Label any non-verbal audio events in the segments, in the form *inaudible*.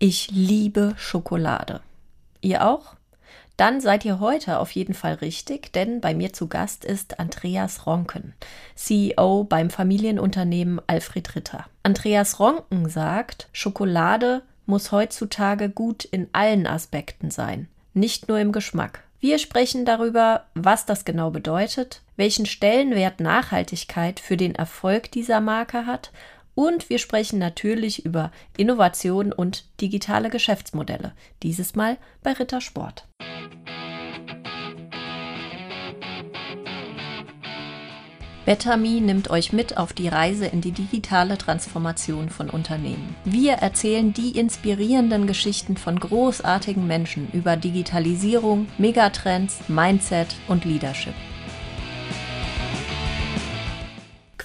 Ich liebe Schokolade. Ihr auch? Dann seid ihr heute auf jeden Fall richtig, denn bei mir zu Gast ist Andreas Ronken, CEO beim Familienunternehmen Alfred Ritter. Andreas Ronken sagt, Schokolade muss heutzutage gut in allen Aspekten sein, nicht nur im Geschmack. Wir sprechen darüber, was das genau bedeutet, welchen Stellenwert Nachhaltigkeit für den Erfolg dieser Marke hat und wir sprechen natürlich über Innovation und digitale Geschäftsmodelle. Dieses Mal bei Rittersport. Betami nimmt euch mit auf die Reise in die digitale Transformation von Unternehmen. Wir erzählen die inspirierenden Geschichten von großartigen Menschen über Digitalisierung, Megatrends, Mindset und Leadership.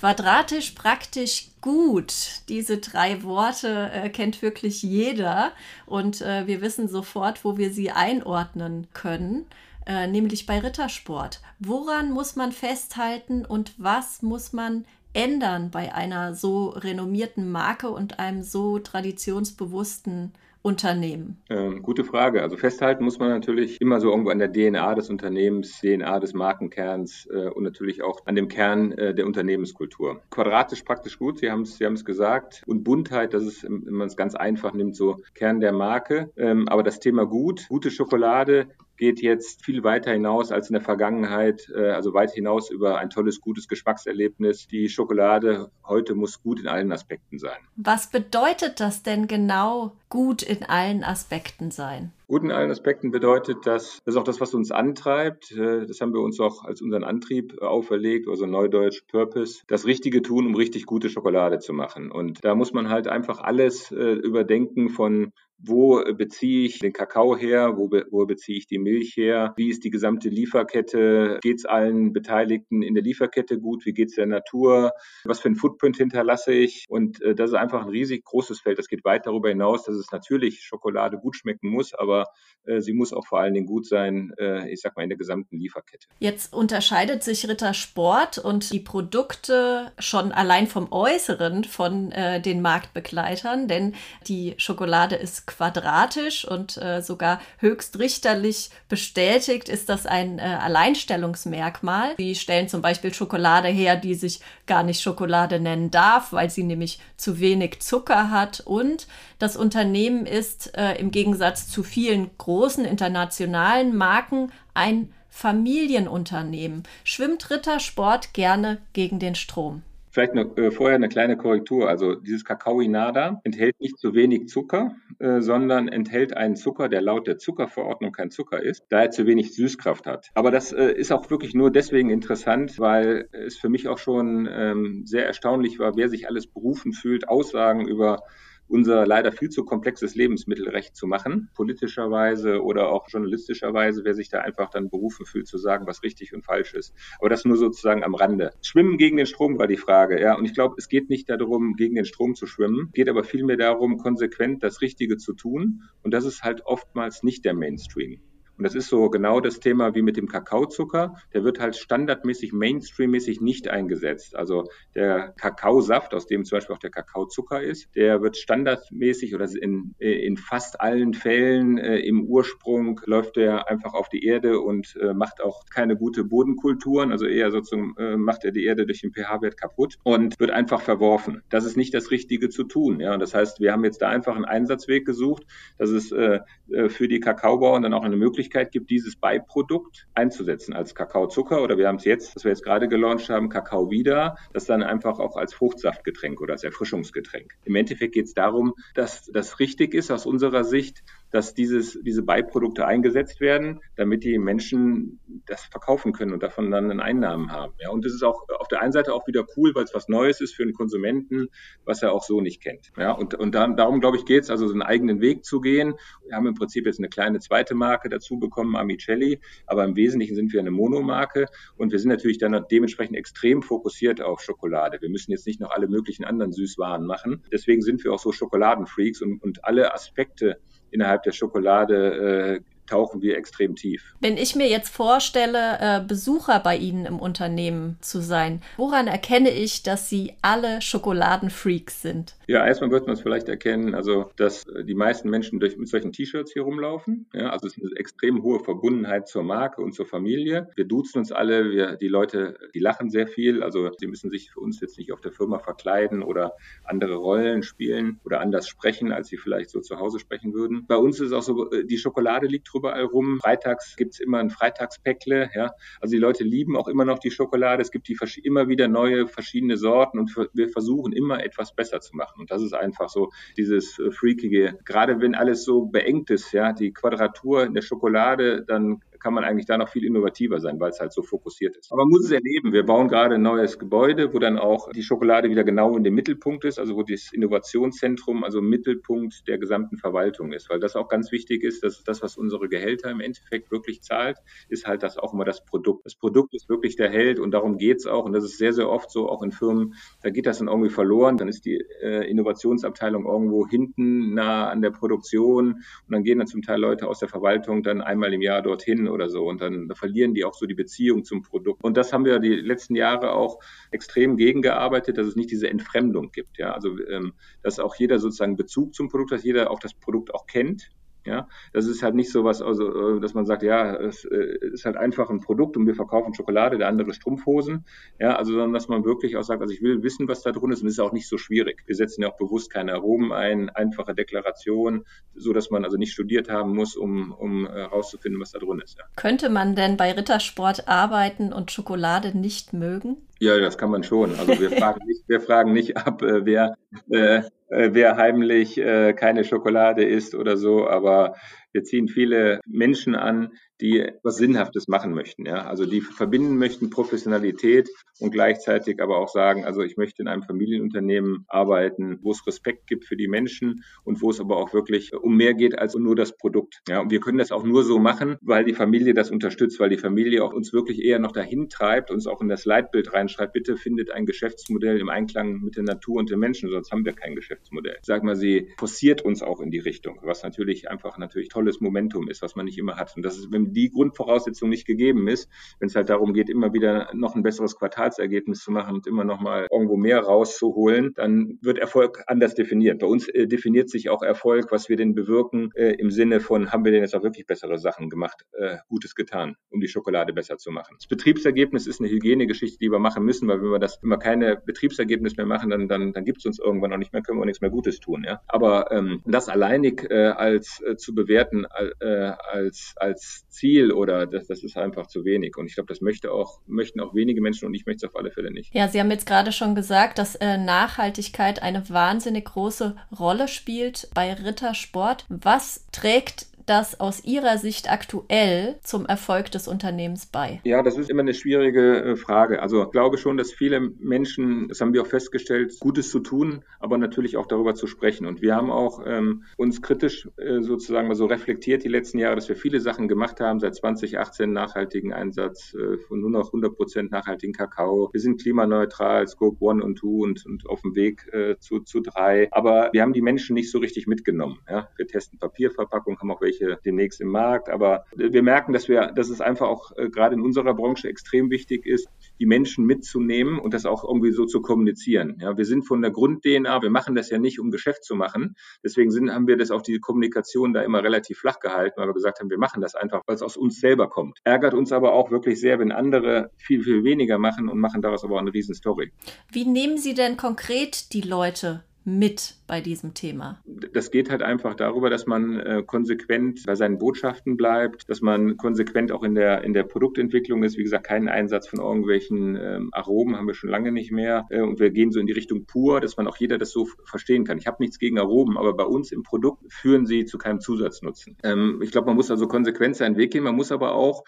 Quadratisch, praktisch, gut. Diese drei Worte äh, kennt wirklich jeder und äh, wir wissen sofort, wo wir sie einordnen können, äh, nämlich bei Rittersport. Woran muss man festhalten und was muss man ändern bei einer so renommierten Marke und einem so traditionsbewussten Unternehmen? Ähm, gute Frage. Also festhalten muss man natürlich immer so irgendwo an der DNA des Unternehmens, DNA des Markenkerns äh, und natürlich auch an dem Kern äh, der Unternehmenskultur. Quadratisch praktisch gut, Sie haben es Sie gesagt. Und Buntheit, das ist, wenn man es ganz einfach nimmt, so Kern der Marke. Ähm, aber das Thema gut, gute Schokolade geht jetzt viel weiter hinaus als in der Vergangenheit, äh, also weit hinaus über ein tolles, gutes Geschmackserlebnis. Die Schokolade heute muss gut in allen Aspekten sein. Was bedeutet das denn genau, gut in allen Aspekten sein? Gut in allen Aspekten bedeutet, dass das ist auch das, was uns antreibt. Äh, das haben wir uns auch als unseren Antrieb auferlegt, also Neudeutsch Purpose, das Richtige tun, um richtig gute Schokolade zu machen. Und da muss man halt einfach alles äh, überdenken von wo beziehe ich den Kakao her, wo, be wo beziehe ich die Milch her, wie ist die gesamte Lieferkette, geht es allen Beteiligten in der Lieferkette gut, wie geht es der Natur, was für ein Footprint hinterlasse ich? Und äh, das ist einfach ein riesig großes Feld, das geht weit darüber hinaus, dass es natürlich Schokolade gut schmecken muss, aber äh, sie muss auch vor allen Dingen gut sein, äh, ich sag mal in der gesamten Lieferkette. Jetzt unterscheidet sich Ritter Sport und die Produkte schon allein vom Äußeren von äh, den Marktbegleitern, denn die Schokolade ist quadratisch und äh, sogar höchstrichterlich bestätigt ist das ein äh, Alleinstellungsmerkmal. Sie stellen zum Beispiel Schokolade her, die sich gar nicht Schokolade nennen darf, weil sie nämlich zu wenig Zucker hat. Und das Unternehmen ist äh, im Gegensatz zu vielen großen internationalen Marken ein Familienunternehmen. Schwimmt Rittersport gerne gegen den Strom? Vielleicht noch, äh, vorher eine kleine Korrektur. Also dieses Kakaoinada enthält nicht zu wenig Zucker, äh, sondern enthält einen Zucker, der laut der Zuckerverordnung kein Zucker ist, da er zu wenig Süßkraft hat. Aber das äh, ist auch wirklich nur deswegen interessant, weil es für mich auch schon ähm, sehr erstaunlich war, wer sich alles berufen fühlt, Aussagen über unser leider viel zu komplexes Lebensmittelrecht zu machen, politischerweise oder auch journalistischerweise, wer sich da einfach dann berufen fühlt zu sagen, was richtig und falsch ist. Aber das nur sozusagen am Rande. Schwimmen gegen den Strom war die Frage, ja. Und ich glaube, es geht nicht darum, gegen den Strom zu schwimmen, geht aber vielmehr darum, konsequent das Richtige zu tun. Und das ist halt oftmals nicht der Mainstream. Und das ist so genau das Thema wie mit dem Kakaozucker. Der wird halt standardmäßig, mainstreammäßig nicht eingesetzt. Also der Kakaosaft, aus dem zum Beispiel auch der Kakaozucker ist, der wird standardmäßig oder in, in fast allen Fällen äh, im Ursprung läuft der einfach auf die Erde und äh, macht auch keine gute Bodenkulturen. Also eher sozusagen äh, macht er die Erde durch den pH-Wert kaputt und wird einfach verworfen. Das ist nicht das Richtige zu tun. Ja, und das heißt, wir haben jetzt da einfach einen Einsatzweg gesucht, dass es äh, äh für die Kakaobauern dann auch eine Möglichkeit Möglichkeit gibt, dieses Beiprodukt einzusetzen als Kakaozucker oder wir haben es jetzt, was wir jetzt gerade gelauncht haben, Kakao wieder, das dann einfach auch als Fruchtsaftgetränk oder als Erfrischungsgetränk. Im Endeffekt geht es darum, dass das richtig ist aus unserer Sicht, dass dieses, diese Beiprodukte eingesetzt werden, damit die Menschen das verkaufen können und davon dann Einnahmen haben. Ja, und das ist auch auf der einen Seite auch wieder cool, weil es was Neues ist für einen Konsumenten, was er auch so nicht kennt. Ja, und, und dann, darum, glaube ich, geht es, also so einen eigenen Weg zu gehen. Wir haben im Prinzip jetzt eine kleine zweite Marke dazu bekommen, Amicelli, aber im Wesentlichen sind wir eine Monomarke und wir sind natürlich dann dementsprechend extrem fokussiert auf Schokolade. Wir müssen jetzt nicht noch alle möglichen anderen Süßwaren machen. Deswegen sind wir auch so Schokoladenfreaks und, und alle Aspekte innerhalb der Schokolade äh, tauchen wir extrem tief. Wenn ich mir jetzt vorstelle, äh, Besucher bei Ihnen im Unternehmen zu sein, woran erkenne ich, dass Sie alle Schokoladenfreaks sind? Ja, erstmal wird man es vielleicht erkennen, also dass äh, die meisten Menschen durch, mit solchen T-Shirts hier rumlaufen. Ja, also es ist eine extrem hohe Verbundenheit zur Marke und zur Familie. Wir duzen uns alle, wir, die Leute, die lachen sehr viel. Also sie müssen sich für uns jetzt nicht auf der Firma verkleiden oder andere Rollen spielen oder anders sprechen, als sie vielleicht so zu Hause sprechen würden. Bei uns ist es auch so, äh, die Schokolade liegt überall rum. Freitags gibt's immer ein Freitagspäckle. Ja, also die Leute lieben auch immer noch die Schokolade. Es gibt die immer wieder neue verschiedene Sorten und wir versuchen immer etwas besser zu machen machen. Und das ist einfach so dieses äh, Freakige. Gerade wenn alles so beengt ist, ja, die Quadratur in der Schokolade, dann kann man eigentlich da noch viel innovativer sein, weil es halt so fokussiert ist. Aber man muss es erleben. Wir bauen gerade ein neues Gebäude, wo dann auch die Schokolade wieder genau in dem Mittelpunkt ist, also wo das Innovationszentrum, also Mittelpunkt der gesamten Verwaltung ist, weil das auch ganz wichtig ist, dass das, was unsere Gehälter im Endeffekt wirklich zahlt, ist halt das auch immer das Produkt. Das Produkt ist wirklich der Held und darum geht's auch. Und das ist sehr, sehr oft so, auch in Firmen, da geht das dann irgendwie verloren. Dann ist die äh, Innovationsabteilung irgendwo hinten nah an der Produktion und dann gehen dann zum Teil Leute aus der Verwaltung dann einmal im Jahr dorthin oder so. Und dann verlieren die auch so die Beziehung zum Produkt. Und das haben wir die letzten Jahre auch extrem gegengearbeitet, dass es nicht diese Entfremdung gibt. Ja, also ähm, dass auch jeder sozusagen Bezug zum Produkt, dass jeder auch das Produkt auch kennt ja, das ist halt nicht so was, also, äh, dass man sagt, ja, es äh, ist halt einfach ein Produkt und wir verkaufen Schokolade, der andere Strumpfhosen. Ja, also, sondern dass man wirklich auch sagt, also ich will wissen, was da drin ist und es ist auch nicht so schwierig. Wir setzen ja auch bewusst keine Aromen ein, einfache Deklaration, so dass man also nicht studiert haben muss, um, um herauszufinden, äh, was da drin ist. Ja. Könnte man denn bei Rittersport arbeiten und Schokolade nicht mögen? Ja, das kann man schon. Also wir fragen nicht, wir fragen nicht ab, äh, wer, äh, äh, wer heimlich äh, keine Schokolade isst oder so, aber wir ziehen viele Menschen an, die was Sinnhaftes machen möchten. Ja? Also die verbinden möchten Professionalität und gleichzeitig aber auch sagen, also ich möchte in einem Familienunternehmen arbeiten, wo es Respekt gibt für die Menschen und wo es aber auch wirklich um mehr geht als nur das Produkt. Ja? Und wir können das auch nur so machen, weil die Familie das unterstützt, weil die Familie auch uns wirklich eher noch dahin treibt, uns auch in das Leitbild reinschreibt, bitte findet ein Geschäftsmodell im Einklang mit der Natur und den Menschen, sonst haben wir kein Geschäftsmodell. Sag mal, sie forciert uns auch in die Richtung, was natürlich einfach natürlich tolles Momentum ist, was man nicht immer hat. Und das ist, wenn die Grundvoraussetzung nicht gegeben ist, wenn es halt darum geht, immer wieder noch ein besseres Quartalsergebnis zu machen und immer noch mal irgendwo mehr rauszuholen, dann wird Erfolg anders definiert. Bei uns äh, definiert sich auch Erfolg, was wir denn bewirken, äh, im Sinne von, haben wir denn jetzt auch wirklich bessere Sachen gemacht, äh, Gutes getan, um die Schokolade besser zu machen. Das Betriebsergebnis ist eine Hygienegeschichte, die wir machen müssen, weil wenn wir das, wenn wir keine Betriebsergebnis mehr machen, dann, dann, dann gibt es uns irgendwann auch nicht mehr, können wir nichts mehr Gutes tun. Ja? Aber ähm, das alleinig äh, als äh, zu bewerten äh, als, als Ziel oder das, das ist einfach zu wenig. Und ich glaube, das möchte auch, möchten auch wenige Menschen und ich möchte es auf alle Fälle nicht. Ja, Sie haben jetzt gerade schon gesagt, dass äh, Nachhaltigkeit eine wahnsinnig große Rolle spielt bei Rittersport. Was trägt das aus Ihrer Sicht aktuell zum Erfolg des Unternehmens bei? Ja, das ist immer eine schwierige äh, Frage. Also ich glaube schon, dass viele Menschen, das haben wir auch festgestellt, Gutes zu tun, aber natürlich auch darüber zu sprechen. Und wir haben auch ähm, uns kritisch äh, sozusagen mal so reflektiert die letzten Jahre, dass wir viele Sachen gemacht haben, seit 2018 nachhaltigen Einsatz äh, von nur noch 100 Prozent nachhaltigen Kakao. Wir sind klimaneutral, Scope 1 und 2 und, und auf dem Weg äh, zu, zu 3. Aber wir haben die Menschen nicht so richtig mitgenommen. Ja? Wir testen Papierverpackung, haben auch welche welche demnächst im Markt. Aber wir merken, dass wir, dass es einfach auch äh, gerade in unserer Branche extrem wichtig ist, die Menschen mitzunehmen und das auch irgendwie so zu kommunizieren. Ja, wir sind von der Grund-DNA, wir machen das ja nicht, um Geschäft zu machen. Deswegen sind, haben wir das auch die Kommunikation da immer relativ flach gehalten, weil wir gesagt haben, wir machen das einfach, weil es aus uns selber kommt. Ärgert uns aber auch wirklich sehr, wenn andere viel, viel weniger machen und machen daraus aber auch eine Riesenstory. Wie nehmen Sie denn konkret die Leute mit bei diesem Thema? Das geht halt einfach darüber, dass man äh, konsequent bei seinen Botschaften bleibt, dass man konsequent auch in der, in der Produktentwicklung ist. Wie gesagt, keinen Einsatz von irgendwelchen ähm, Aromen haben wir schon lange nicht mehr. Äh, und wir gehen so in die Richtung pur, dass man auch jeder das so verstehen kann. Ich habe nichts gegen Aromen, aber bei uns im Produkt führen sie zu keinem Zusatznutzen. Ähm, ich glaube, man muss also konsequent seinen Weg gehen. Man muss aber auch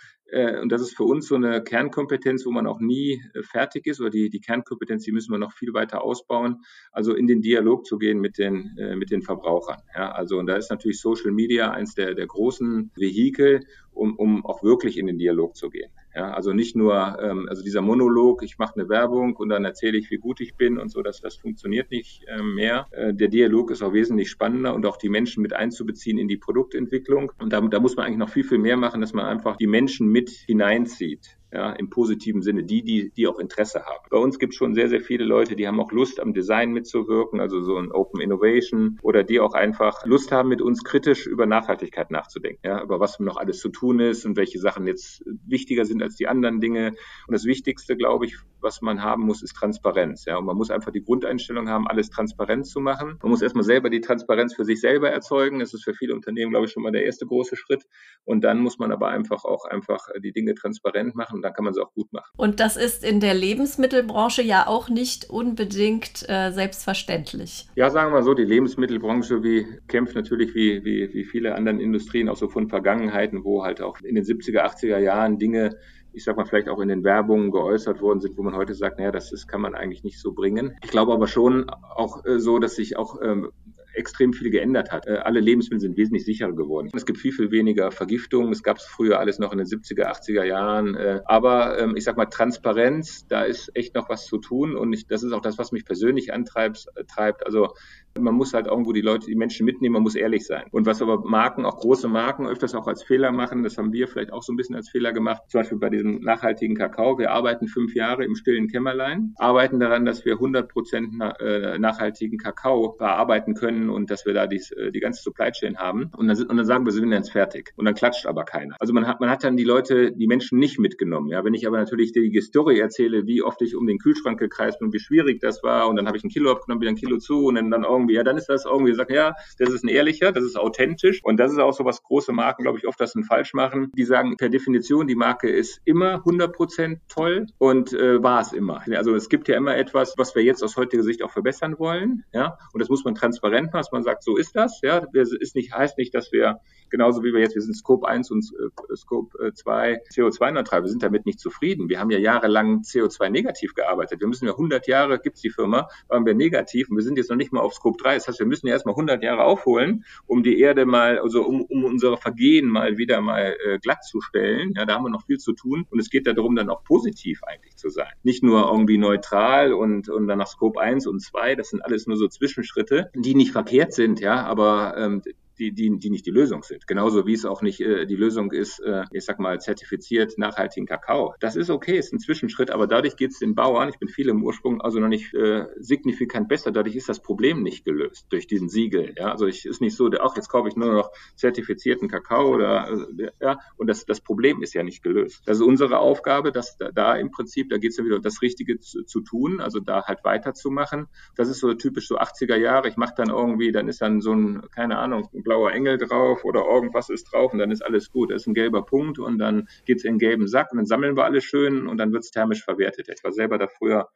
und das ist für uns so eine Kernkompetenz, wo man auch nie äh, fertig ist, oder die, die Kernkompetenz, die müssen wir noch viel weiter ausbauen, also in den Dialog zu gehen mit den, äh, mit den Verbrauchern. Ja, also, und da ist natürlich Social Media eins der, der großen Vehikel, um, um auch wirklich in den Dialog zu gehen. Ja, also nicht nur, ähm, also dieser Monolog, ich mache eine Werbung und dann erzähle ich, wie gut ich bin und so, dass das funktioniert nicht äh, mehr. Äh, der Dialog ist auch wesentlich spannender und auch die Menschen mit einzubeziehen in die Produktentwicklung. Und da, da muss man eigentlich noch viel, viel mehr machen, dass man einfach die Menschen mit hineinzieht ja, im positiven Sinne, die, die, die auch Interesse haben. Bei uns gibt es schon sehr, sehr viele Leute, die haben auch Lust am Design mitzuwirken, also so ein Open Innovation oder die auch einfach Lust haben, mit uns kritisch über Nachhaltigkeit nachzudenken, ja, über was noch alles zu tun ist und welche Sachen jetzt wichtiger sind als die anderen Dinge. Und das Wichtigste, glaube ich, was man haben muss, ist Transparenz. Ja, und man muss einfach die Grundeinstellung haben, alles transparent zu machen. Man muss erstmal selber die Transparenz für sich selber erzeugen. Das ist für viele Unternehmen, glaube ich, schon mal der erste große Schritt. Und dann muss man aber einfach auch einfach die Dinge transparent machen dann kann man sie auch gut machen. Und das ist in der Lebensmittelbranche ja auch nicht unbedingt äh, selbstverständlich. Ja, sagen wir mal so, die Lebensmittelbranche wie, kämpft natürlich wie, wie, wie viele andere Industrien auch so von Vergangenheiten, wo halt auch in den 70er, 80er Jahren Dinge ich sag mal, vielleicht auch in den Werbungen geäußert worden sind, wo man heute sagt, naja, das, das kann man eigentlich nicht so bringen. Ich glaube aber schon auch äh, so, dass sich auch ähm, extrem viel geändert hat. Äh, alle Lebensmittel sind wesentlich sicherer geworden. Es gibt viel, viel weniger Vergiftungen. Es gab es früher alles noch in den 70er, 80er Jahren. Äh, aber ähm, ich sag mal, Transparenz, da ist echt noch was zu tun. Und ich, das ist auch das, was mich persönlich antreibt. Äh, treibt. Also man muss halt irgendwo die Leute, die Menschen mitnehmen, man muss ehrlich sein. Und was aber Marken, auch große Marken, öfters auch als Fehler machen, das haben wir vielleicht auch so ein bisschen als Fehler gemacht. Zum Beispiel bei diesem nachhaltigen Kakao. Wir arbeiten fünf Jahre im stillen Kämmerlein, arbeiten daran, dass wir 100 Prozent nachhaltigen Kakao bearbeiten können können und dass wir da die, äh, die ganze Supply Chain haben. Und dann, und dann sagen wir, wir sind jetzt fertig. Und dann klatscht aber keiner. Also man hat, man hat dann die Leute, die Menschen nicht mitgenommen. Ja, wenn ich aber natürlich die Story erzähle, wie oft ich um den Kühlschrank gekreist bin wie schwierig das war und dann habe ich ein Kilo abgenommen, wieder ein Kilo zu und dann, dann irgendwie, ja, dann ist das irgendwie, sagen, ja, das ist ein ehrlicher, das ist authentisch und das ist auch so was große Marken, glaube ich, oft das falsch machen. Die sagen per Definition, die Marke ist immer 100% toll und äh, war es immer. Also es gibt ja immer etwas, was wir jetzt aus heutiger Sicht auch verbessern wollen, ja, und das muss man transparent dass man sagt, so ist das. Ja, das ist nicht, heißt nicht, dass wir genauso wie wir jetzt, wir sind Scope 1 und äh, Scope 2 äh, CO2-neutral, wir sind damit nicht zufrieden. Wir haben ja jahrelang CO2-negativ gearbeitet. Wir müssen ja 100 Jahre, gibt es die Firma, waren wir negativ und wir sind jetzt noch nicht mal auf Scope 3. Das heißt, wir müssen ja erstmal 100 Jahre aufholen, um die Erde mal, also um, um unsere Vergehen mal wieder mal äh, glatt zu stellen. Ja, da haben wir noch viel zu tun und es geht darum, dann auch positiv eigentlich zu sein. Nicht nur irgendwie neutral und, und dann nach Scope 1 und 2, das sind alles nur so Zwischenschritte, die nicht verkehrt sind, ja, aber ähm, die, die, die nicht die Lösung sind. Genauso wie es auch nicht äh, die Lösung ist, äh, ich sag mal, zertifiziert nachhaltigen Kakao. Das ist okay, ist ein Zwischenschritt, aber dadurch geht es den Bauern, ich bin viel im Ursprung, also noch nicht äh, signifikant besser. Dadurch ist das Problem nicht gelöst durch diesen Siegel. Ja? Also ich ist nicht so, ach, jetzt kaufe ich nur noch zertifizierten Kakao oder äh, ja, und das, das Problem ist ja nicht gelöst. Das ist unsere Aufgabe, dass da, da im Prinzip, da geht es ja wieder das Richtige zu, zu tun, also da halt weiterzumachen. Das ist so typisch so 80er Jahre. Ich mache dann irgendwie, dann ist dann so ein, keine Ahnung, blauer Engel drauf oder irgendwas ist drauf und dann ist alles gut. Das ist ein gelber Punkt und dann geht es in den gelben Sack und dann sammeln wir alles schön und dann wird es thermisch verwertet. Ich war selber da früher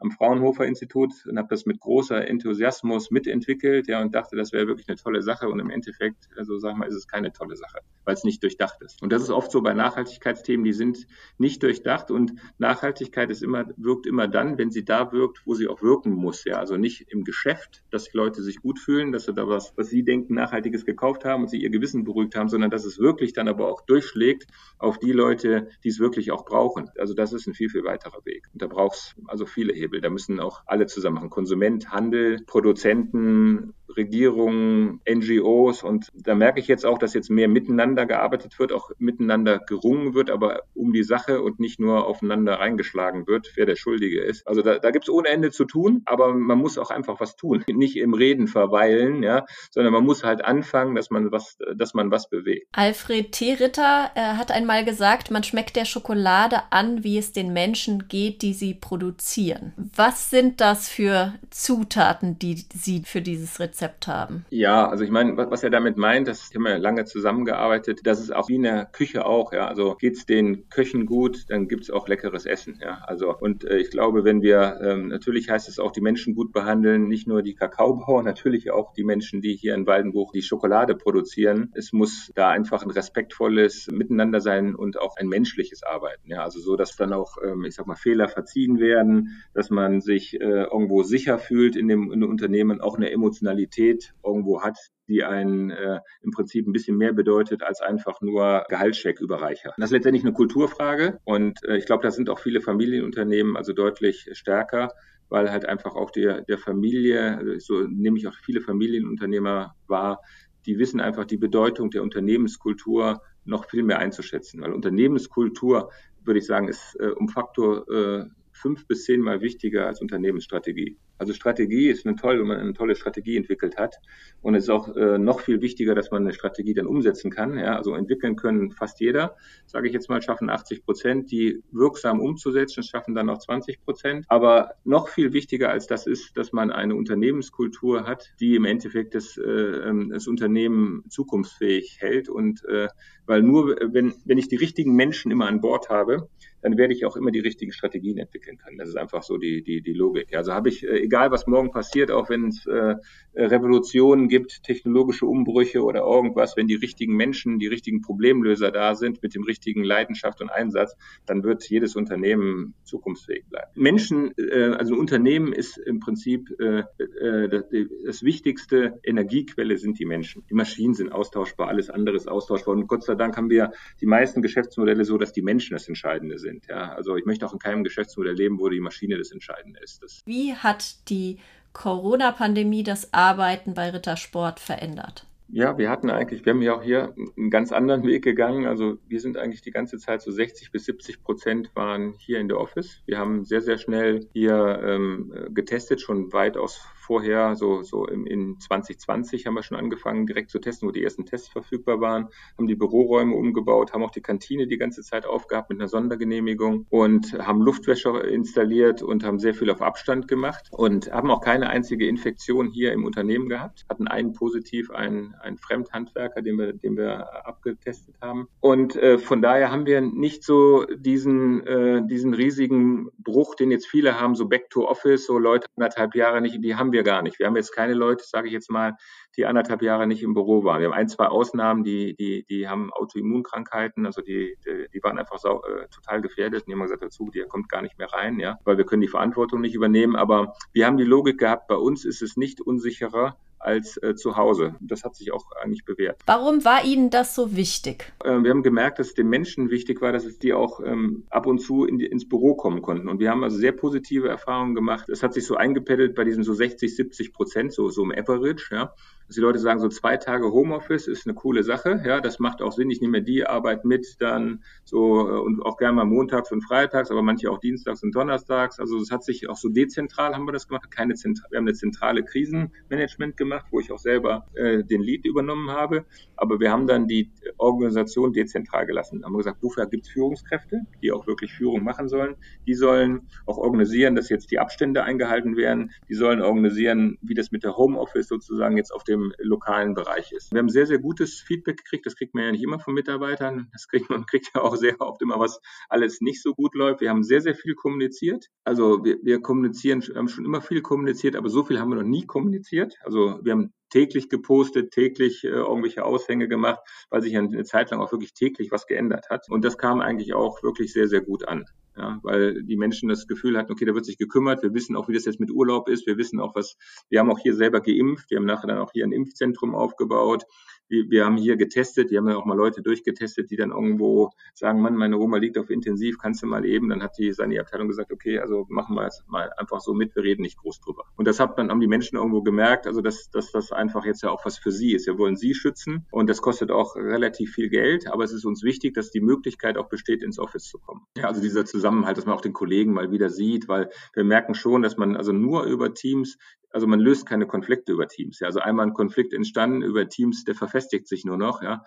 am Fraunhofer Institut und habe das mit großer Enthusiasmus mitentwickelt ja, und dachte, das wäre wirklich eine tolle Sache. Und im Endeffekt, also sagen wir, ist es keine tolle Sache, weil es nicht durchdacht ist. Und das ist oft so bei Nachhaltigkeitsthemen, die sind nicht durchdacht und Nachhaltigkeit ist immer, wirkt immer dann, wenn sie da wirkt, wo sie auch wirken muss. Ja, also nicht im Geschäft, dass die Leute sich gut fühlen, dass sie da was, was sie denken, Nachhaltiges gekauft haben und sie ihr Gewissen beruhigt haben, sondern dass es wirklich dann aber auch durchschlägt auf die Leute, die es wirklich auch brauchen. Also das ist ein viel, viel weiterer Weg. Und da braucht es also viele Hebel. Hebel. Da müssen auch alle zusammen machen. Konsument, Handel, Produzenten, Regierungen, NGOs. Und da merke ich jetzt auch, dass jetzt mehr miteinander gearbeitet wird, auch miteinander gerungen wird, aber um die Sache und nicht nur aufeinander reingeschlagen wird, wer der Schuldige ist. Also da, da gibt es ohne Ende zu tun, aber man muss auch einfach was tun. *laughs* Nicht im Reden verweilen, ja, sondern man muss halt anfangen, dass man was, dass man was bewegt. Alfred T. Ritter äh, hat einmal gesagt, man schmeckt der Schokolade an, wie es den Menschen geht, die sie produzieren. Was sind das für Zutaten, die Sie für dieses Rezept haben? Ja, also ich meine, was, was er damit meint, das haben wir lange zusammengearbeitet, das ist auch wie in der Küche auch, ja. Also geht's den Köchen gut, dann gibt's auch leckeres Essen, ja. Also und äh, ich glaube, wenn wir ähm, natürlich heißt es auch die Menschen gut behandeln, nicht nur die Kakaobauer, *laughs* natürlich auch die Menschen, die hier in Waldenbuch die Schokolade produzieren. Es muss da einfach ein respektvolles Miteinander sein und auch ein menschliches Arbeiten, ja. Also so, dass dann auch, ähm, ich sag mal, Fehler verziehen werden, dass man sich äh, irgendwo sicher fühlt in dem, in dem Unternehmen, auch eine Emotionalität Identität irgendwo hat, die einen äh, im Prinzip ein bisschen mehr bedeutet als einfach nur Gehaltscheck überreicher. Das ist letztendlich eine Kulturfrage und äh, ich glaube, da sind auch viele Familienunternehmen also deutlich stärker, weil halt einfach auch der, der Familie, also so nehme ich auch viele Familienunternehmer wahr, die wissen einfach die Bedeutung der Unternehmenskultur noch viel mehr einzuschätzen. Weil Unternehmenskultur, würde ich sagen, ist äh, um Faktor äh, fünf bis zehnmal wichtiger als Unternehmensstrategie. Also Strategie ist eine tolle, wenn man eine tolle Strategie entwickelt hat. Und es ist auch äh, noch viel wichtiger, dass man eine Strategie dann umsetzen kann. Ja, also entwickeln können fast jeder, sage ich jetzt mal, schaffen 80 Prozent, die wirksam umzusetzen, schaffen dann noch 20 Prozent. Aber noch viel wichtiger als das ist, dass man eine Unternehmenskultur hat, die im Endeffekt das, äh, ähm, das Unternehmen zukunftsfähig hält. Und äh, weil nur, wenn, wenn ich die richtigen Menschen immer an Bord habe, dann werde ich auch immer die richtigen Strategien entwickeln können. Das ist einfach so die, die, die Logik. Also habe ich, äh, egal was morgen passiert, auch wenn es äh, Revolutionen gibt, technologische Umbrüche oder irgendwas, wenn die richtigen Menschen, die richtigen Problemlöser da sind mit dem richtigen Leidenschaft und Einsatz, dann wird jedes Unternehmen zukunftsfähig bleiben. Menschen, äh, also ein Unternehmen ist im Prinzip äh, äh, das, das wichtigste Energiequelle sind die Menschen. Die Maschinen sind austauschbar, alles andere ist austauschbar. Und Gott sei Dank haben wir die meisten Geschäftsmodelle so, dass die Menschen das Entscheidende sind sind. Ja? Also ich möchte auch in keinem Geschäftsmodell leben, wo die Maschine das Entscheidende ist. Das Wie hat die Corona-Pandemie das Arbeiten bei Rittersport verändert? Ja, wir hatten eigentlich, wir haben ja auch hier einen ganz anderen Weg gegangen. Also wir sind eigentlich die ganze Zeit so 60 bis 70 Prozent waren hier in der Office. Wir haben sehr, sehr schnell hier ähm, getestet, schon weitaus vorher, so, so im, in 2020 haben wir schon angefangen, direkt zu testen, wo die ersten Tests verfügbar waren, haben die Büroräume umgebaut, haben auch die Kantine die ganze Zeit aufgehabt mit einer Sondergenehmigung und haben Luftwäscher installiert und haben sehr viel auf Abstand gemacht und haben auch keine einzige Infektion hier im Unternehmen gehabt, hatten einen positiv, einen, einen Fremdhandwerker, den wir, den wir abgetestet haben. Und äh, von daher haben wir nicht so diesen, äh, diesen riesigen Bruch, den jetzt viele haben, so Back to Office, so Leute anderthalb Jahre nicht, die haben wir wir gar nicht. Wir haben jetzt keine Leute, sage ich jetzt mal, die anderthalb Jahre nicht im Büro waren. Wir haben ein, zwei Ausnahmen, die, die, die haben Autoimmunkrankheiten, also die, die, die waren einfach sau, äh, total gefährdet. Und die haben gesagt dazu, die kommt gar nicht mehr rein, ja, weil wir können die Verantwortung nicht übernehmen. Aber wir haben die Logik gehabt, bei uns ist es nicht unsicherer, als äh, zu Hause. Das hat sich auch eigentlich bewährt. Warum war Ihnen das so wichtig? Äh, wir haben gemerkt, dass es den Menschen wichtig war, dass es die auch ähm, ab und zu in die, ins Büro kommen konnten. Und wir haben also sehr positive Erfahrungen gemacht. Es hat sich so eingepeddelt bei diesen so 60, 70 Prozent, so, so im Average, ja dass die Leute sagen, so zwei Tage Homeoffice ist eine coole Sache. Ja, das macht auch Sinn. Ich nehme die Arbeit mit dann so äh, und auch gerne mal montags und freitags, aber manche auch dienstags und donnerstags. Also es hat sich auch so dezentral haben wir das gemacht. Keine Zentral, wir haben eine zentrale Krisenmanagement gemacht, wo ich auch selber äh, den Lead übernommen habe. Aber wir haben dann die Organisation dezentral gelassen. Haben gesagt, wofür gibt es Führungskräfte, die auch wirklich Führung machen sollen. Die sollen auch organisieren, dass jetzt die Abstände eingehalten werden. Die sollen organisieren, wie das mit der Homeoffice sozusagen jetzt auf dem lokalen Bereich ist. Wir haben sehr, sehr gutes Feedback gekriegt. Das kriegt man ja nicht immer von Mitarbeitern. Das kriegt man kriegt ja auch sehr oft immer, was alles nicht so gut läuft. Wir haben sehr, sehr viel kommuniziert. Also wir, wir kommunizieren, haben schon immer viel kommuniziert, aber so viel haben wir noch nie kommuniziert. Also wir haben täglich gepostet, täglich äh, irgendwelche Aushänge gemacht, weil sich eine Zeit lang auch wirklich täglich was geändert hat. Und das kam eigentlich auch wirklich sehr, sehr gut an. Ja, weil die Menschen das Gefühl hatten, okay, da wird sich gekümmert. Wir wissen auch, wie das jetzt mit Urlaub ist. Wir wissen auch, was, wir haben auch hier selber geimpft. Wir haben nachher dann auch hier ein Impfzentrum aufgebaut wir, wir haben hier getestet, die haben ja auch mal Leute durchgetestet, die dann irgendwo sagen, Mann, meine Oma liegt auf Intensiv, kannst du mal eben? Dann hat die seine Abteilung gesagt, okay, also machen wir es mal einfach so mit, wir reden nicht groß drüber. Und das hat dann haben die Menschen irgendwo gemerkt, also dass, dass das einfach jetzt ja auch was für sie ist. Wir wollen sie schützen und das kostet auch relativ viel Geld, aber es ist uns wichtig, dass die Möglichkeit auch besteht, ins Office zu kommen. Ja, also dieser Zusammenhalt, dass man auch den Kollegen mal wieder sieht, weil wir merken schon, dass man also nur über Teams also man löst keine Konflikte über Teams. Ja. Also einmal ein Konflikt entstanden über Teams, der verfestigt sich nur noch. Ja.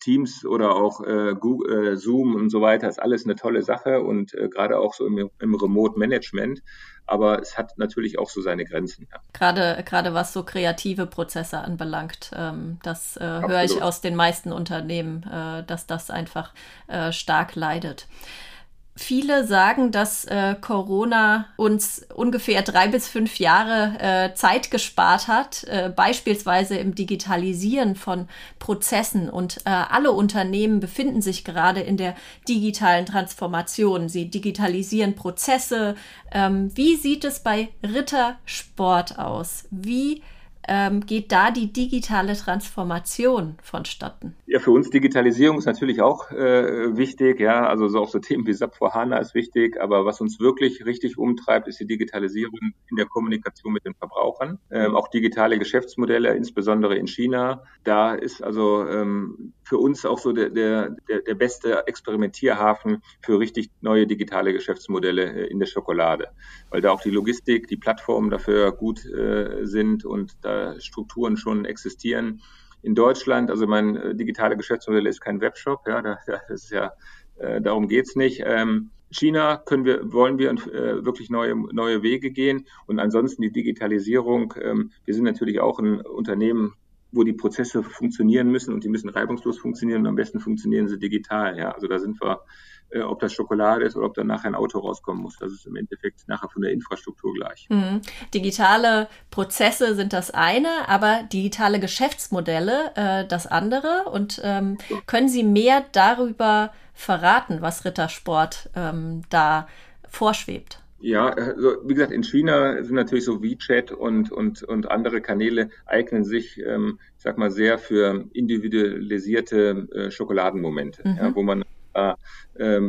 Teams oder auch äh, Google, äh, Zoom und so weiter ist alles eine tolle Sache und äh, gerade auch so im, im Remote Management. Aber es hat natürlich auch so seine Grenzen. Ja. Gerade, gerade was so kreative Prozesse anbelangt, ähm, das äh, höre ich aus den meisten Unternehmen, äh, dass das einfach äh, stark leidet. Viele sagen, dass äh, Corona uns ungefähr drei bis fünf Jahre äh, Zeit gespart hat, äh, beispielsweise im Digitalisieren von Prozessen. Und äh, alle Unternehmen befinden sich gerade in der digitalen Transformation. Sie digitalisieren Prozesse. Ähm, wie sieht es bei Rittersport aus? Wie ähm, geht da die digitale Transformation vonstatten? Ja, für uns Digitalisierung ist natürlich auch äh, wichtig. Ja, also so auch so Themen wie SAP vor HANA ist wichtig. Aber was uns wirklich richtig umtreibt, ist die Digitalisierung in der Kommunikation mit den Verbrauchern. Ähm, auch digitale Geschäftsmodelle, insbesondere in China. Da ist also ähm, für uns auch so der, der, der beste Experimentierhafen für richtig neue digitale Geschäftsmodelle äh, in der Schokolade. Weil da auch die Logistik, die Plattformen dafür gut äh, sind und da Strukturen schon existieren in Deutschland, also mein äh, digitale Geschäftsmodell ist kein Webshop, ja, da, das ist ja, äh, darum geht's nicht. Ähm, China können wir, wollen wir äh, wirklich neue, neue Wege gehen. Und ansonsten die Digitalisierung. Ähm, wir sind natürlich auch ein Unternehmen, wo die Prozesse funktionieren müssen und die müssen reibungslos funktionieren und am besten funktionieren sie digital. Ja, also da sind wir äh, ob das Schokolade ist oder ob dann nachher ein Auto rauskommen muss. Das ist im Endeffekt nachher von der Infrastruktur gleich. Mhm. Digitale Prozesse sind das eine, aber digitale Geschäftsmodelle äh, das andere. Und ähm, können Sie mehr darüber verraten, was Rittersport ähm, da vorschwebt? Ja, also wie gesagt, in China sind natürlich so WeChat und, und, und andere Kanäle eignen sich, ähm, ich sag mal, sehr für individualisierte äh, Schokoladenmomente, mhm. ja, wo man äh,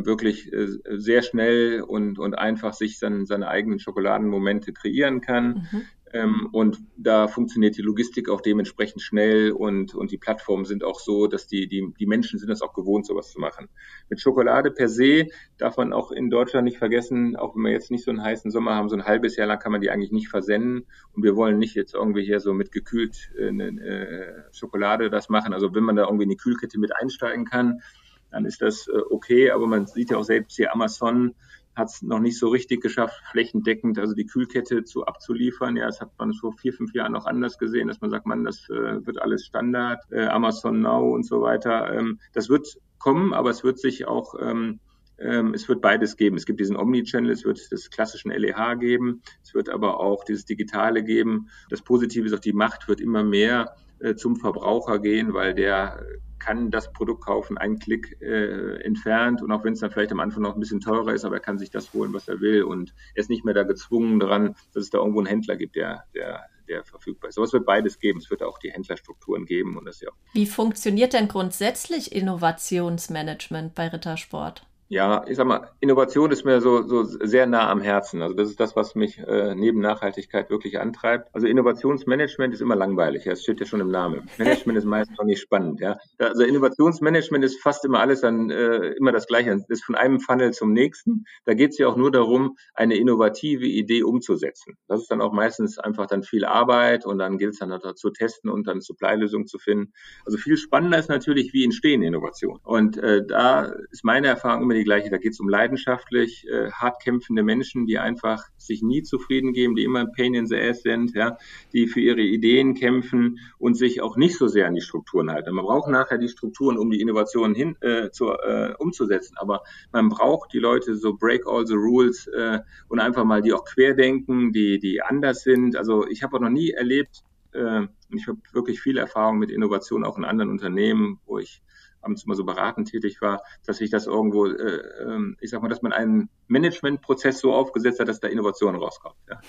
wirklich äh, sehr schnell und, und einfach sich dann seine eigenen Schokoladenmomente kreieren kann. Mhm. Ähm, und da funktioniert die Logistik auch dementsprechend schnell und, und die Plattformen sind auch so, dass die, die, die Menschen sind es auch gewohnt, sowas zu machen. Mit Schokolade per se darf man auch in Deutschland nicht vergessen, auch wenn wir jetzt nicht so einen heißen Sommer haben, so ein halbes Jahr lang kann man die eigentlich nicht versenden. Und wir wollen nicht jetzt irgendwie hier so mit gekühlt äh, äh, Schokolade das machen. Also wenn man da irgendwie in die Kühlkette mit einsteigen kann, dann ist das äh, okay. Aber man sieht ja auch selbst hier Amazon hat es noch nicht so richtig geschafft, flächendeckend also die Kühlkette zu abzuliefern. Ja, das hat man vor vier, fünf Jahren noch anders gesehen, dass man sagt, man, das äh, wird alles Standard, äh, Amazon Now und so weiter. Ähm, das wird kommen, aber es wird sich auch ähm, ähm, es wird beides geben. Es gibt diesen Omnichannel, es wird das klassischen LEH geben, es wird aber auch dieses Digitale geben. Das Positive ist auch, die Macht wird immer mehr äh, zum Verbraucher gehen, weil der kann das Produkt kaufen, einen Klick äh, entfernt und auch wenn es dann vielleicht am Anfang noch ein bisschen teurer ist, aber er kann sich das holen, was er will und er ist nicht mehr da gezwungen dran, dass es da irgendwo einen Händler gibt, der, der, der verfügbar ist. Aber es wird beides geben. Es wird auch die Händlerstrukturen geben und das ja. Wie funktioniert denn grundsätzlich Innovationsmanagement bei Rittersport? Ja, ich sag mal, Innovation ist mir so, so sehr nah am Herzen. Also das ist das, was mich äh, neben Nachhaltigkeit wirklich antreibt. Also Innovationsmanagement ist immer langweilig. Ja, es steht ja schon im Namen. *laughs* Management ist meistens noch nicht spannend. Ja, also Innovationsmanagement ist fast immer alles dann äh, immer das Gleiche. Das ist von einem Funnel zum nächsten. Da geht es ja auch nur darum, eine innovative Idee umzusetzen. Das ist dann auch meistens einfach dann viel Arbeit und dann gilt es dann dazu testen und dann Supply-Lösungen zu finden. Also viel spannender ist natürlich, wie entstehen Innovationen. Und äh, da ist meine Erfahrung immer die die gleiche. Da geht es um leidenschaftlich äh, hart kämpfende Menschen, die einfach sich nie zufrieden geben, die immer ein Pain in the Ass sind, ja, die für ihre Ideen kämpfen und sich auch nicht so sehr an die Strukturen halten. Man braucht nachher die Strukturen, um die Innovationen hin äh, zu, äh, umzusetzen. Aber man braucht die Leute so break all the rules äh, und einfach mal die auch querdenken, die die anders sind. Also ich habe auch noch nie erlebt, äh, ich habe wirklich viel Erfahrung mit Innovation auch in anderen Unternehmen, wo ich abends immer so beratend tätig war, dass sich das irgendwo, äh, ähm, ich sag mal, dass man einen Managementprozess so aufgesetzt hat, dass da Innovation rauskommt. Ja.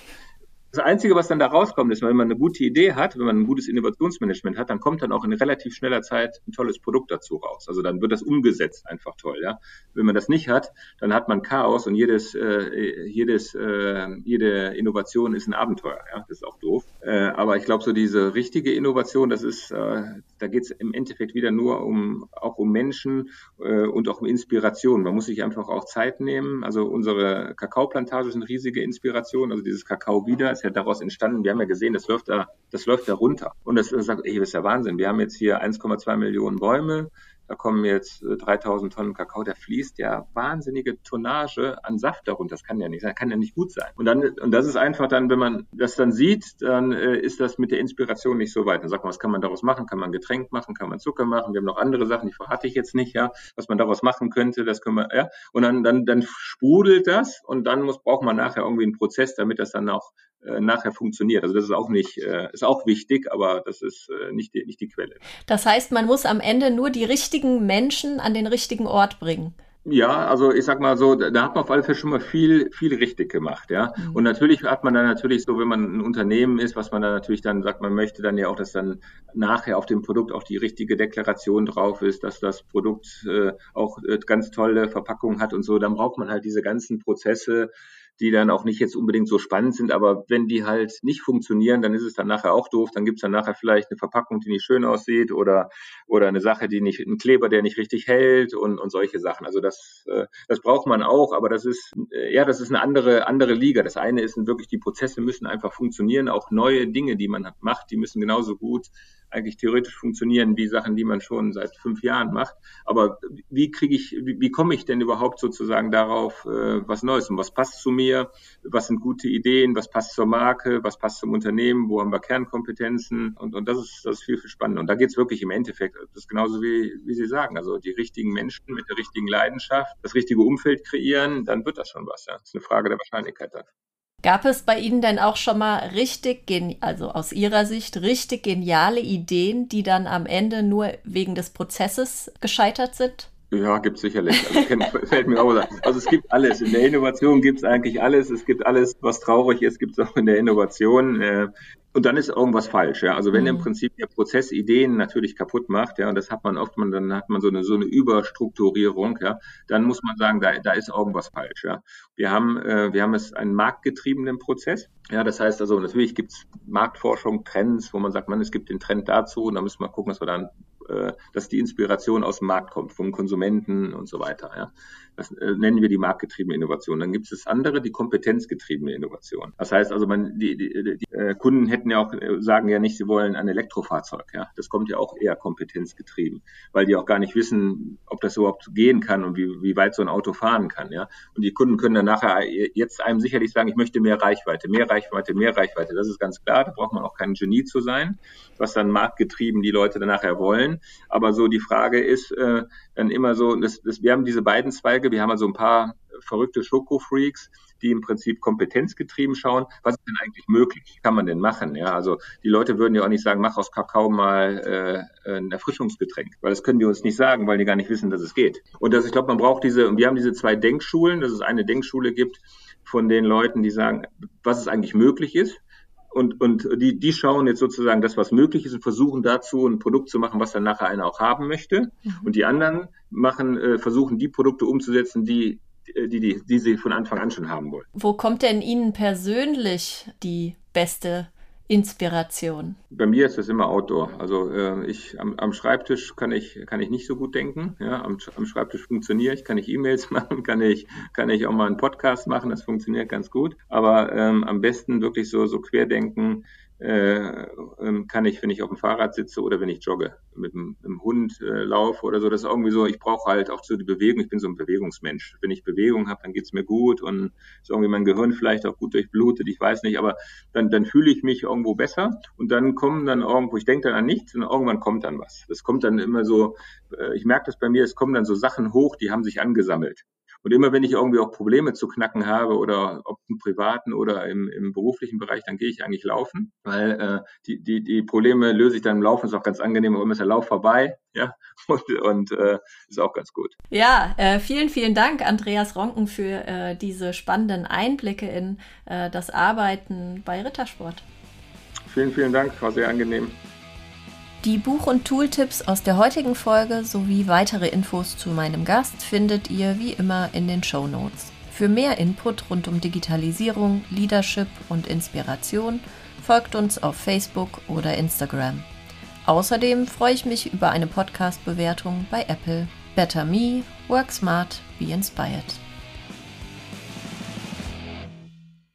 Das Einzige, was dann da rauskommt, ist, wenn man eine gute Idee hat, wenn man ein gutes Innovationsmanagement hat, dann kommt dann auch in relativ schneller Zeit ein tolles Produkt dazu raus. Also dann wird das umgesetzt einfach toll. Ja? Wenn man das nicht hat, dann hat man Chaos und jedes, äh, jedes, äh, jede Innovation ist ein Abenteuer. Ja? Das ist auch doof. Äh, aber ich glaube, so diese richtige Innovation, das ist, äh, da geht es im Endeffekt wieder nur um auch um Menschen äh, und auch um Inspiration. Man muss sich einfach auch Zeit nehmen. Also unsere Kakaoplantage ist eine riesige Inspiration. Also dieses Kakao wieder ist ja daraus entstanden. Wir haben ja gesehen, das läuft da, das läuft da runter. Und das, das sagt, ey, das ist ja Wahnsinn. Wir haben jetzt hier 1,2 Millionen Bäume. Da kommen jetzt 3000 äh, Tonnen Kakao, der fließt ja wahnsinnige Tonnage an Saft darunter. Das kann ja nicht sein, kann ja nicht gut sein. Und dann, und das ist einfach dann, wenn man das dann sieht, dann äh, ist das mit der Inspiration nicht so weit. Dann sagt man, was kann man daraus machen? Kann man Getränk machen? Kann man Zucker machen? Wir haben noch andere Sachen, die verrate ich jetzt nicht, ja. Was man daraus machen könnte, das können wir, ja. Und dann, dann, dann sprudelt das und dann muss, braucht man nachher irgendwie einen Prozess, damit das dann auch nachher funktioniert. Also das ist auch nicht, äh, ist auch wichtig, aber das ist äh, nicht, die, nicht die Quelle. Das heißt, man muss am Ende nur die richtigen Menschen an den richtigen Ort bringen. Ja, also ich sag mal so, da hat man auf alle Fälle schon mal viel, viel richtig gemacht, ja. Mhm. Und natürlich hat man dann natürlich so, wenn man ein Unternehmen ist, was man dann natürlich dann sagt, man möchte dann ja auch, dass dann nachher auf dem Produkt auch die richtige Deklaration drauf ist, dass das Produkt äh, auch äh, ganz tolle Verpackung hat und so. Dann braucht man halt diese ganzen Prozesse, die dann auch nicht jetzt unbedingt so spannend sind, aber wenn die halt nicht funktionieren, dann ist es dann nachher auch doof. Dann gibt's dann nachher vielleicht eine Verpackung, die nicht schön aussieht oder, oder eine Sache, die nicht, ein Kleber, der nicht richtig hält und, und solche Sachen. Also das, äh, das braucht man auch, aber das ist, äh, ja, das ist eine andere, andere Liga. Das eine ist wirklich, die Prozesse müssen einfach funktionieren. Auch neue Dinge, die man macht, die müssen genauso gut eigentlich theoretisch funktionieren wie Sachen, die man schon seit fünf Jahren macht. Aber wie kriege ich, wie, wie komme ich denn überhaupt sozusagen darauf, äh, was Neues und was passt zu mir? Was sind gute Ideen? Was passt zur Marke? Was passt zum Unternehmen? Wo haben wir Kernkompetenzen? Und, und das ist, das ist viel, viel spannender. Und da geht es wirklich im Endeffekt, das ist genauso wie, wie Sie sagen, also die richtigen Menschen mit der richtigen Leidenschaft, das richtige Umfeld kreieren, dann wird das schon was. Ja. Das ist eine Frage der Wahrscheinlichkeit dann. Gab es bei Ihnen denn auch schon mal richtig, also aus Ihrer Sicht, richtig geniale Ideen, die dann am Ende nur wegen des Prozesses gescheitert sind? Ja, gibt es sicherlich. Also, *laughs* fällt mir auch Also es gibt alles. In der Innovation gibt es eigentlich alles. Es gibt alles, was traurig ist, gibt es auch in der Innovation. Äh, und dann ist irgendwas falsch, ja. Also wenn mhm. im Prinzip der Prozess Ideen natürlich kaputt macht, ja, und das hat man oft, man, dann hat man so eine, so eine Überstrukturierung, ja, dann muss man sagen, da, da ist irgendwas falsch, ja. Wir haben, äh, wir haben es einen marktgetriebenen Prozess. Ja, das heißt also, natürlich gibt es Marktforschung, Trends, wo man sagt, man, es gibt den Trend dazu, und da müssen wir gucken, dass wir dann dass die Inspiration aus dem Markt kommt, vom Konsumenten und so weiter. Ja. Das äh, nennen wir die marktgetriebene Innovation. Dann gibt es das andere, die kompetenzgetriebene Innovation. Das heißt also, man, die, die, die äh, Kunden hätten ja auch, äh, sagen ja nicht, sie wollen ein Elektrofahrzeug. Ja. Das kommt ja auch eher kompetenzgetrieben, weil die auch gar nicht wissen, ob das überhaupt gehen kann und wie, wie weit so ein Auto fahren kann. Ja. Und die Kunden können dann nachher jetzt einem sicherlich sagen, ich möchte mehr Reichweite, mehr Reichweite, mehr Reichweite. Das ist ganz klar, da braucht man auch kein Genie zu sein, was dann marktgetrieben die Leute dann nachher wollen. Aber so die Frage ist äh, dann immer so, das, das, wir haben diese beiden Zweige, wir haben also ein paar verrückte Schokofreaks, die im Prinzip kompetenzgetrieben schauen. Was ist denn eigentlich möglich? Kann man denn machen? Ja, also die Leute würden ja auch nicht sagen, mach aus Kakao mal äh, ein Erfrischungsgetränk, weil das können die uns nicht sagen, weil die gar nicht wissen, dass es geht. Und das, ich glaube, man braucht diese, und wir haben diese zwei Denkschulen, dass es eine Denkschule gibt von den Leuten, die sagen, was es eigentlich möglich ist und, und die, die schauen jetzt sozusagen das, was möglich ist und versuchen dazu ein Produkt zu machen, was dann nachher einer auch haben möchte. Mhm. Und die anderen machen, äh, versuchen die Produkte umzusetzen, die, die, die, die sie von Anfang an schon haben wollen. Wo kommt denn Ihnen persönlich die beste Inspiration? Bei mir ist das immer Outdoor. Also äh, ich am, am, Schreibtisch kann ich kann ich nicht so gut denken. Ja, am, am Schreibtisch funktioniere ich, kann ich E-Mails *laughs* machen, kann ich kann ich auch mal einen Podcast machen. Das funktioniert ganz gut. Aber ähm, am besten wirklich so so querdenken äh, ähm, kann ich, wenn ich auf dem Fahrrad sitze oder wenn ich jogge, mit dem Hund äh, laufe oder so. Das ist irgendwie so, ich brauche halt auch so die Bewegung. Ich bin so ein Bewegungsmensch. Wenn ich Bewegung habe, dann geht's mir gut und ist irgendwie mein Gehirn vielleicht auch gut durchblutet, ich weiß nicht, aber dann, dann fühle ich mich irgendwo besser und dann kommen dann irgendwo, ich denke dann an nichts und irgendwann kommt dann was. Das kommt dann immer so, äh, ich merke das bei mir, es kommen dann so Sachen hoch, die haben sich angesammelt. Und immer wenn ich irgendwie auch Probleme zu knacken habe oder ob im privaten oder im, im beruflichen Bereich, dann gehe ich eigentlich laufen, weil äh, die, die, die Probleme löse ich dann im Laufen, ist auch ganz angenehm, aber immer ist der Lauf vorbei, *laughs* ja, und, und äh, ist auch ganz gut. Ja, äh, vielen, vielen Dank, Andreas Ronken, für äh, diese spannenden Einblicke in äh, das Arbeiten bei Rittersport. Vielen, vielen Dank, war sehr angenehm. Die Buch- und Tooltips aus der heutigen Folge sowie weitere Infos zu meinem Gast findet ihr wie immer in den Show Notes. Für mehr Input rund um Digitalisierung, Leadership und Inspiration folgt uns auf Facebook oder Instagram. Außerdem freue ich mich über eine Podcast-Bewertung bei Apple. Better Me, Work Smart, Be Inspired.